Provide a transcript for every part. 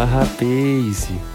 Fala!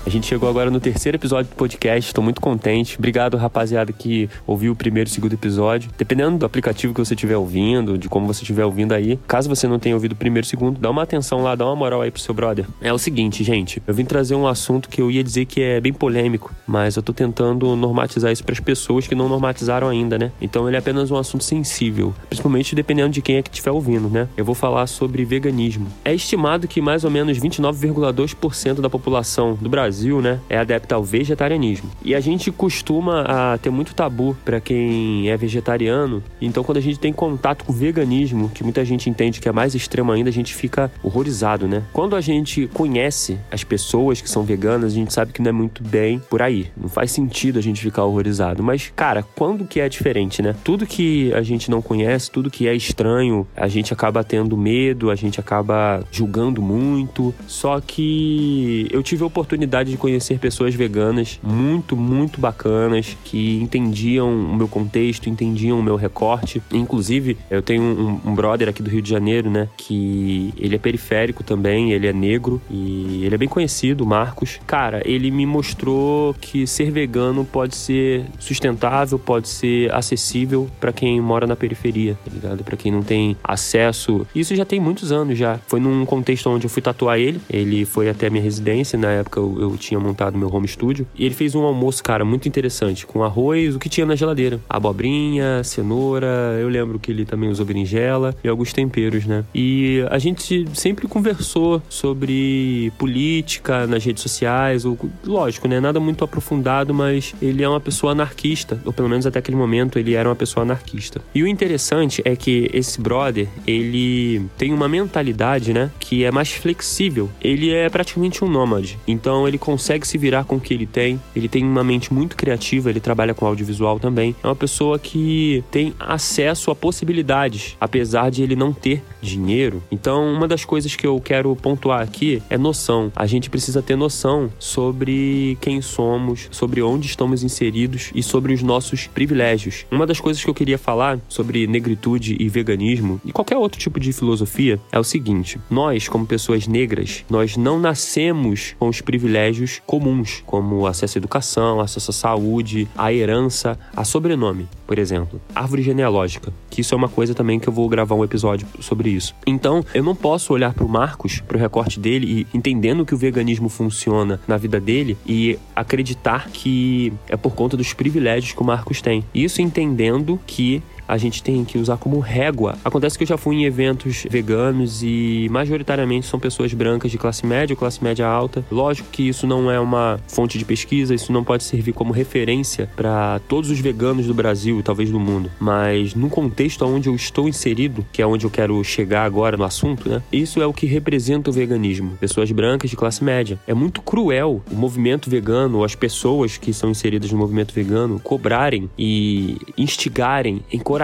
A gente chegou agora no terceiro episódio do podcast, estou muito contente. Obrigado, rapaziada, que ouviu o primeiro e segundo episódio. Dependendo do aplicativo que você estiver ouvindo, de como você estiver ouvindo aí, caso você não tenha ouvido o primeiro e segundo, dá uma atenção lá, dá uma moral aí pro seu brother. É o seguinte, gente, eu vim trazer um assunto que eu ia dizer que é bem polêmico, mas eu tô tentando normatizar isso para as pessoas que não normatizaram ainda, né? Então ele é apenas um assunto sensível, principalmente dependendo de quem é que estiver ouvindo, né? Eu vou falar sobre veganismo. É estimado que mais ou menos 29,2% da população do Brasil, né, é adepta ao vegetarianismo. E a gente costuma a ter muito tabu para quem é vegetariano. Então, quando a gente tem contato com o veganismo, que muita gente entende que é mais extremo ainda, a gente fica horrorizado, né? Quando a gente conhece as pessoas que são veganas, a gente sabe que não é muito bem por aí. Não faz sentido a gente ficar horrorizado. Mas, cara, quando que é diferente, né? Tudo que a gente não conhece, tudo que é estranho, a gente acaba tendo medo, a gente acaba julgando muito. Só que eu tive a oportunidade de conhecer pessoas veganas muito, muito bacanas que entendiam o meu contexto, entendiam o meu recorte. Inclusive, eu tenho um, um brother aqui do Rio de Janeiro, né? Que ele é periférico também, ele é negro e ele é bem conhecido, Marcos. Cara, ele me mostrou que ser vegano pode ser sustentável, pode ser acessível para quem mora na periferia, tá ligado? Para quem não tem acesso. Isso já tem muitos anos já. Foi num contexto onde eu fui tatuar ele. Ele foi até minha residência, na época eu, eu tinha montado meu home studio. E ele fez um almoço, cara, muito interessante, com arroz, o que tinha na geladeira. Abobrinha, cenoura, eu lembro que ele também usou berinjela e alguns temperos, né? E a gente sempre conversou sobre política nas redes sociais, ou, lógico, né? Nada muito aprofundado, mas ele é uma pessoa anarquista, ou pelo menos até aquele momento ele era uma pessoa anarquista. E o interessante é que esse brother, ele tem uma mentalidade, né, que é mais flexível. Ele é praticamente um nômade. Então ele consegue se virar com o que ele tem. Ele tem uma mente muito criativa, ele trabalha com audiovisual também. É uma pessoa que tem acesso a possibilidades, apesar de ele não ter dinheiro. Então, uma das coisas que eu quero pontuar aqui é noção. A gente precisa ter noção sobre quem somos, sobre onde estamos inseridos e sobre os nossos privilégios. Uma das coisas que eu queria falar sobre negritude e veganismo e qualquer outro tipo de filosofia é o seguinte: nós, como pessoas negras, nós não nascemos com os privilégios comuns, como acesso à educação, acesso à saúde, a herança, a sobrenome, por exemplo, árvore genealógica, que isso é uma coisa também que eu vou gravar um episódio sobre isso. Então, eu não posso olhar para o Marcos, para o recorte dele e entendendo que o veganismo funciona na vida dele e acreditar que é por conta dos privilégios que o Marcos tem. Isso entendendo que a gente tem que usar como régua. Acontece que eu já fui em eventos veganos e majoritariamente são pessoas brancas de classe média ou classe média alta. Lógico que isso não é uma fonte de pesquisa, isso não pode servir como referência para todos os veganos do Brasil e talvez do mundo, mas no contexto onde eu estou inserido, que é onde eu quero chegar agora no assunto, né? Isso é o que representa o veganismo. Pessoas brancas de classe média. É muito cruel o movimento vegano, as pessoas que são inseridas no movimento vegano cobrarem e instigarem, encorajarem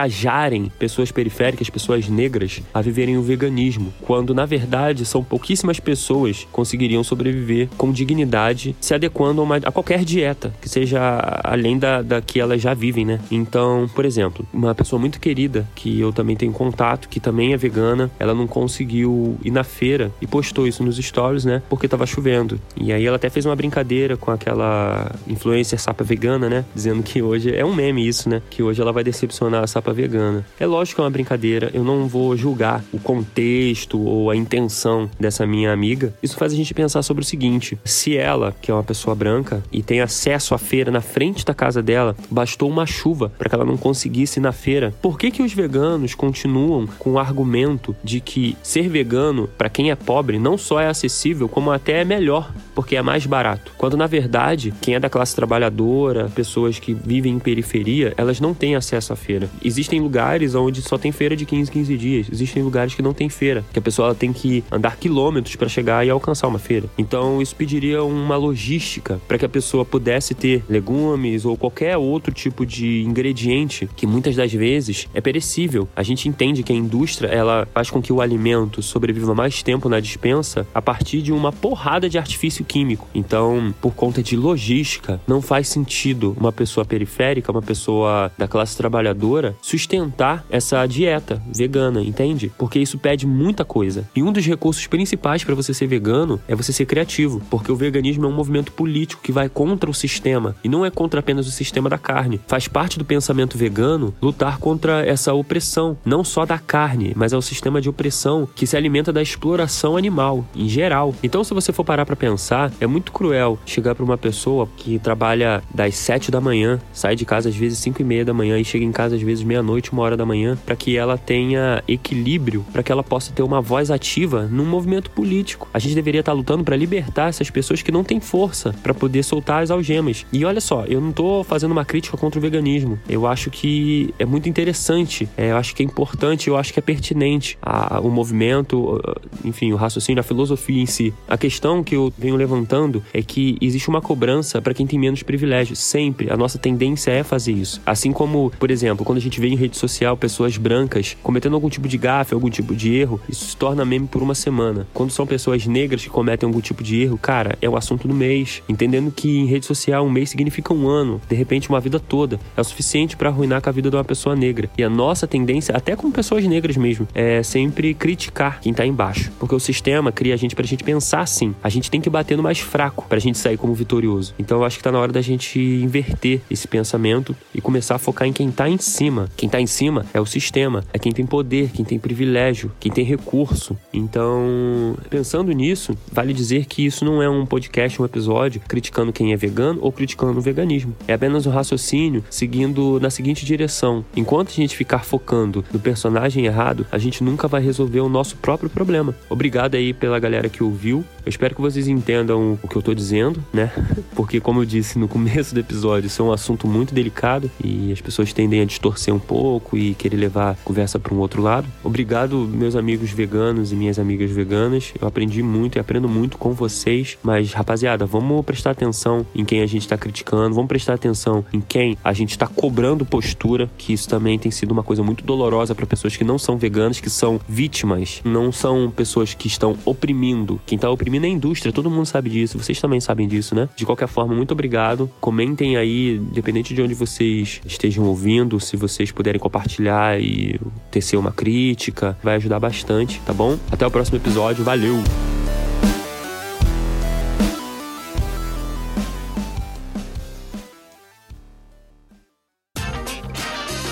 pessoas periféricas, pessoas negras a viverem o veganismo, quando na verdade são pouquíssimas pessoas conseguiriam sobreviver com dignidade, se adequando a, uma, a qualquer dieta que seja além da, da que elas já vivem, né? Então, por exemplo, uma pessoa muito querida que eu também tenho contato, que também é vegana, ela não conseguiu ir na feira e postou isso nos stories, né? Porque tava chovendo. E aí ela até fez uma brincadeira com aquela influencer sapa vegana, né? Dizendo que hoje é um meme isso, né? Que hoje ela vai decepcionar a vegana. É lógico que é uma brincadeira, eu não vou julgar o contexto ou a intenção dessa minha amiga. Isso faz a gente pensar sobre o seguinte: se ela, que é uma pessoa branca e tem acesso à feira na frente da casa dela, bastou uma chuva para que ela não conseguisse ir na feira, por que que os veganos continuam com o argumento de que ser vegano para quem é pobre não só é acessível, como até é melhor, porque é mais barato? Quando na verdade, quem é da classe trabalhadora, pessoas que vivem em periferia, elas não têm acesso à feira. Existem lugares onde só tem feira de 15, 15 dias. Existem lugares que não tem feira, que a pessoa tem que andar quilômetros para chegar e alcançar uma feira. Então isso pediria uma logística para que a pessoa pudesse ter legumes ou qualquer outro tipo de ingrediente que muitas das vezes é perecível. A gente entende que a indústria ela faz com que o alimento sobreviva mais tempo na dispensa a partir de uma porrada de artifício químico. Então, por conta de logística, não faz sentido uma pessoa periférica, uma pessoa da classe trabalhadora sustentar essa dieta vegana, entende? Porque isso pede muita coisa. E um dos recursos principais para você ser vegano é você ser criativo, porque o veganismo é um movimento político que vai contra o sistema e não é contra apenas o sistema da carne. Faz parte do pensamento vegano lutar contra essa opressão, não só da carne, mas é o sistema de opressão que se alimenta da exploração animal em geral. Então, se você for parar para pensar, é muito cruel chegar para uma pessoa que trabalha das 7 da manhã, sai de casa às vezes 5 e meia da manhã e chega em casa às vezes meia-noite, uma hora da manhã, para que ela tenha equilíbrio, para que ela possa ter uma voz ativa num movimento político. A gente deveria estar tá lutando para libertar essas pessoas que não têm força para poder soltar as algemas. E olha só, eu não tô fazendo uma crítica contra o veganismo. Eu acho que é muito interessante, é, eu acho que é importante, eu acho que é pertinente a, o movimento, enfim, o raciocínio, a filosofia em si. A questão que eu venho levantando é que existe uma cobrança para quem tem menos privilégios. Sempre. A nossa tendência é fazer isso. Assim como, por exemplo, quando a gente vê em rede social pessoas brancas cometendo algum tipo de gafe, algum tipo de erro, isso se torna meme por uma semana. Quando são pessoas negras que cometem algum tipo de erro, cara, é o assunto do mês. Entendendo que em rede social um mês significa um ano, de repente uma vida toda. É o suficiente para arruinar com a vida de uma pessoa negra. E a nossa tendência, até com pessoas negras mesmo, é sempre criticar quem tá embaixo. Porque o sistema cria a gente pra gente pensar assim. A gente tem que bater no mais fraco pra gente sair como vitorioso. Então eu acho que tá na hora da gente inverter esse pensamento e começar a focar em quem tá em cima. Quem tá em cima é o sistema, é quem tem poder, quem tem privilégio, quem tem recurso. Então, pensando nisso, vale dizer que isso não é um podcast, um episódio criticando quem é vegano ou criticando o veganismo. É apenas um raciocínio seguindo na seguinte direção. Enquanto a gente ficar focando no personagem errado, a gente nunca vai resolver o nosso próprio problema. Obrigado aí pela galera que ouviu. Eu espero que vocês entendam o que eu tô dizendo, né? Porque, como eu disse no começo do episódio, isso é um assunto muito delicado e as pessoas tendem a distorcer um pouco e querer levar a conversa para um outro lado. Obrigado, meus amigos veganos e minhas amigas veganas. Eu aprendi muito e aprendo muito com vocês. Mas, rapaziada, vamos prestar atenção em quem a gente tá criticando, vamos prestar atenção em quem a gente tá cobrando postura, que isso também tem sido uma coisa muito dolorosa para pessoas que não são veganas, que são vítimas, não são pessoas que estão oprimindo. Quem tá oprimindo elimina a indústria, todo mundo sabe disso, vocês também sabem disso, né? De qualquer forma, muito obrigado. Comentem aí, independente de onde vocês estejam ouvindo, se vocês puderem compartilhar e tecer uma crítica, vai ajudar bastante, tá bom? Até o próximo episódio, valeu!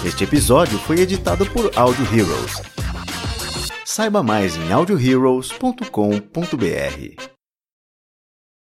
Este episódio foi editado por Audio Heroes. Saiba mais em audioheroes.com.br.